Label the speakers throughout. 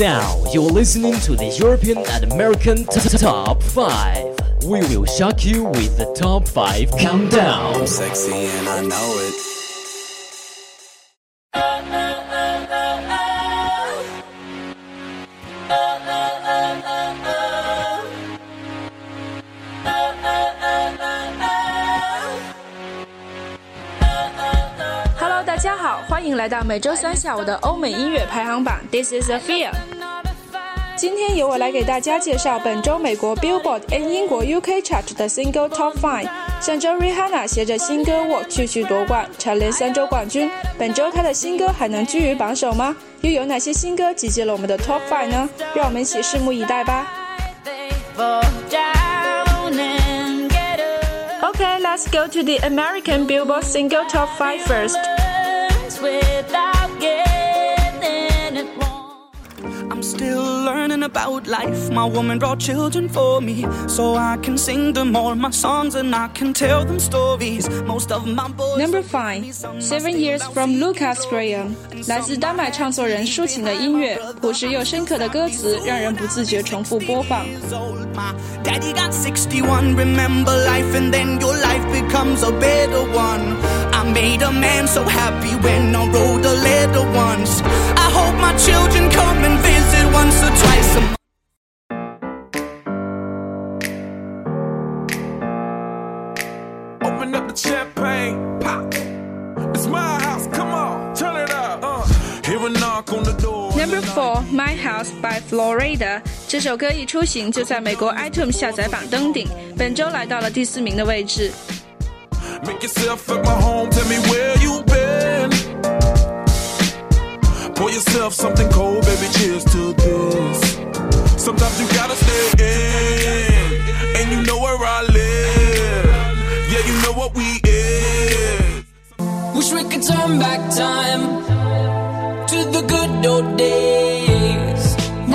Speaker 1: Now you're listening to the European and American t- t- Top 5. We will shock you with the Top 5 Countdown.
Speaker 2: Sexy and I know it.
Speaker 3: Hello，大家好，欢迎来到每周三下午的欧美音乐排行榜。This is Afia。 今天由我来给大家介绍本周美国 Billboard and 英国 UK Chart 的 Single Top Five。上周 Rihanna 携着新歌《Walk》继续夺冠，蝉联三周冠军。本周她的新歌还能居于榜首吗？又有哪些新歌集结了我们的 Top Five 呢？让我们一起拭目以待吧。Okay, let's go to the American Billboard Single Top 5 first.
Speaker 4: I'm still about life. My woman brought children for me, so I can sing them all my songs and I can tell them stories. Most of my boys.
Speaker 3: Number five, Seven Years from Lukas Graham，来自丹麦唱作人抒情的音乐，朴实又深刻的歌词让人不自觉重复播放。
Speaker 4: Daddy got 61, remember life, and then your life becomes a better one. I made a man so happy when I wrote the letter once. I hope my children come and visit. Once or twice a month.
Speaker 5: Open up the champagne, pop. It's my house, come on, turn it up. Uh, hear a knock on the door.
Speaker 3: Number four, My House by Florida，这首歌一出行就在美国 iTunes 下载榜登顶，本周来到了第四名的位置。
Speaker 5: Make yourself at my home, tell me where yourself something cold, baby, cheers to this. Sometimes you gotta stay in, and you know where I live. Yeah, you know what we is.
Speaker 6: Wish we could turn back time to the good old days.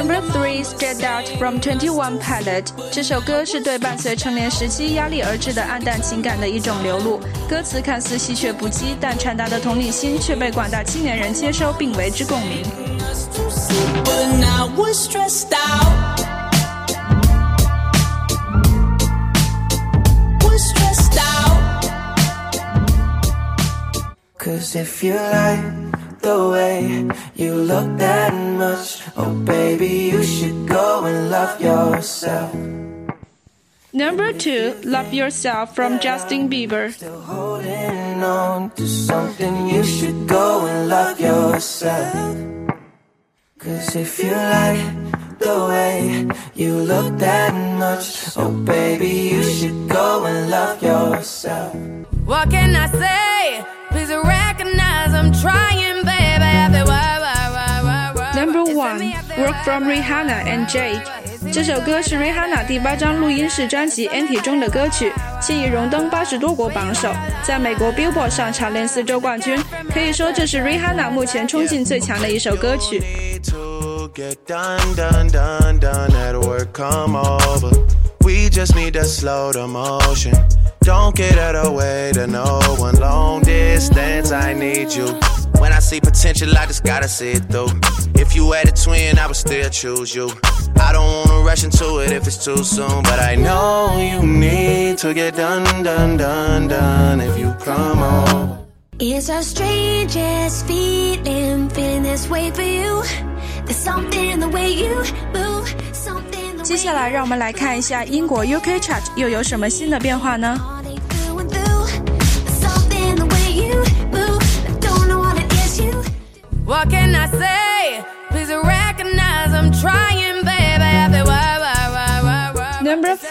Speaker 3: Number three, Stand Out from Twenty One Pilot。这首歌是对伴随成年时期压力而至的暗淡情感的一种流露。歌词看似稀缺不羁，但传达的同理心却被广大青年人接收并为之共鸣。
Speaker 6: But now we're stressed out. We're stressed out.
Speaker 7: Cause if you like the way you look that much, oh baby, you should go and love yourself.
Speaker 3: Number two, Love Yourself from Justin
Speaker 7: Bieber。Holding on to something, you should go and love yourself. Cause if you like the way you look that much, oh baby, you should go and love yourself.
Speaker 8: What can I say?
Speaker 3: Work from Rihanna and Jake。这首歌是 Rihanna 第八张录音室专辑《Anti》中的歌曲，现已荣登八十多国榜首，在美国 Billboard 上蝉联四周冠军。可以说，这是 Rihanna 目前冲劲最强的一首歌曲。
Speaker 9: to get done, done, done, done at work, come over. We just need to slow the motion. Don't get out of way to no one. Long distance, I need you. When I see potential, I just gotta see it through. If you had a twin, I would still choose you. I don't wanna rush into it if it's too soon, but I know you need to get done, done, done, done if you come over.
Speaker 10: It's the strangest feeling, feeling this way for you. There's something in the way you move, something the
Speaker 3: 接下来，让我们来看一下英国 UK Chart 又有什么新的变化呢？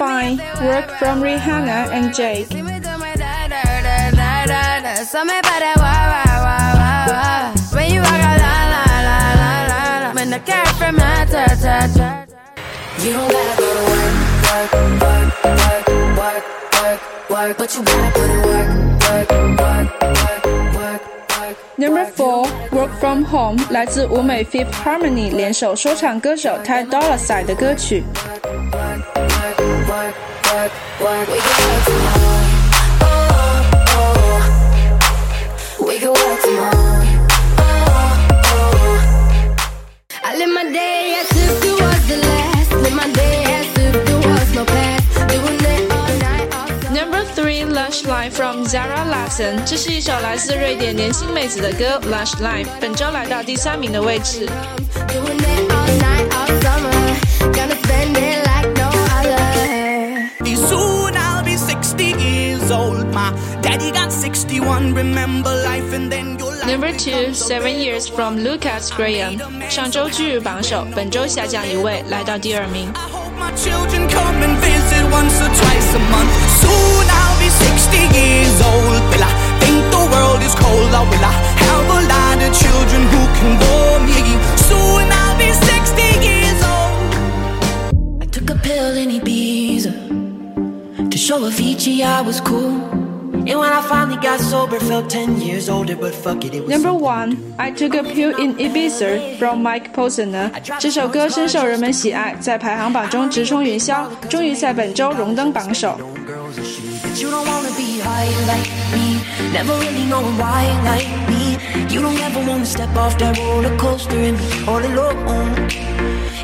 Speaker 3: fine. Work from Rihanna and
Speaker 11: Drake. You
Speaker 6: don't gotta go to work, work, work, work, work, work, work, but you gotta put in work, work, work, work, work.
Speaker 3: Number four, Work from Home 来自舞美 Fifth Harmony 联手说唱歌手 Ty Dolla Sign 的歌曲。
Speaker 6: work, work, work. We can work tomorrow. Oh, oh. We can work tomorrow.
Speaker 11: I live my day as if it was the last. Live my day as if there was no past. Doing it all night, all summer.
Speaker 3: Number three, Lush Life from Zara Larsson，这是一首来自瑞典年轻妹子的歌《Lush Life》，本周来到第三名的位置。
Speaker 11: Doing it all night, all summer. Gonna spend it
Speaker 4: everyone remember life and then your life
Speaker 3: Number two, Seven Years from Lukas Graham，上周居日榜首，本周下降一位，来到第二名。
Speaker 4: My children come and visit once or twice a month. Soon I'll be 60 years old. Will I think the world is cold? Or will I have a lot of children who can bore me? Soon I'll be 60 years old.
Speaker 6: I took a pill in Ibiza to show Avicii I was cool. And when I finally got sober, felt 10 years older, but fuck it, it was
Speaker 3: Number
Speaker 6: something.
Speaker 3: one, I took a pill in Ibiza from Mike Posner。这首歌深受人们喜爱，在排行榜中直冲云霄，终于在本周荣登榜首。
Speaker 6: But you don't wanna be high like me. Never really knowing why like me. You don't ever wanna step off that roller coaster and be all alone.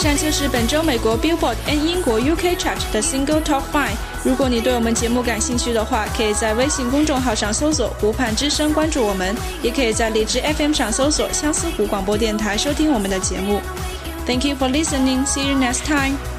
Speaker 3: 上就是本周美国 Billboard and 英国 UK Chart 的 Single Top Five。如果你对我们节目感兴趣的话，可以在微信公众号上搜索“湖畔之声”关注我们，也可以在荔枝 FM 上搜索“相思湖广播电台”收听我们的节目。Thank you for listening. See you next time.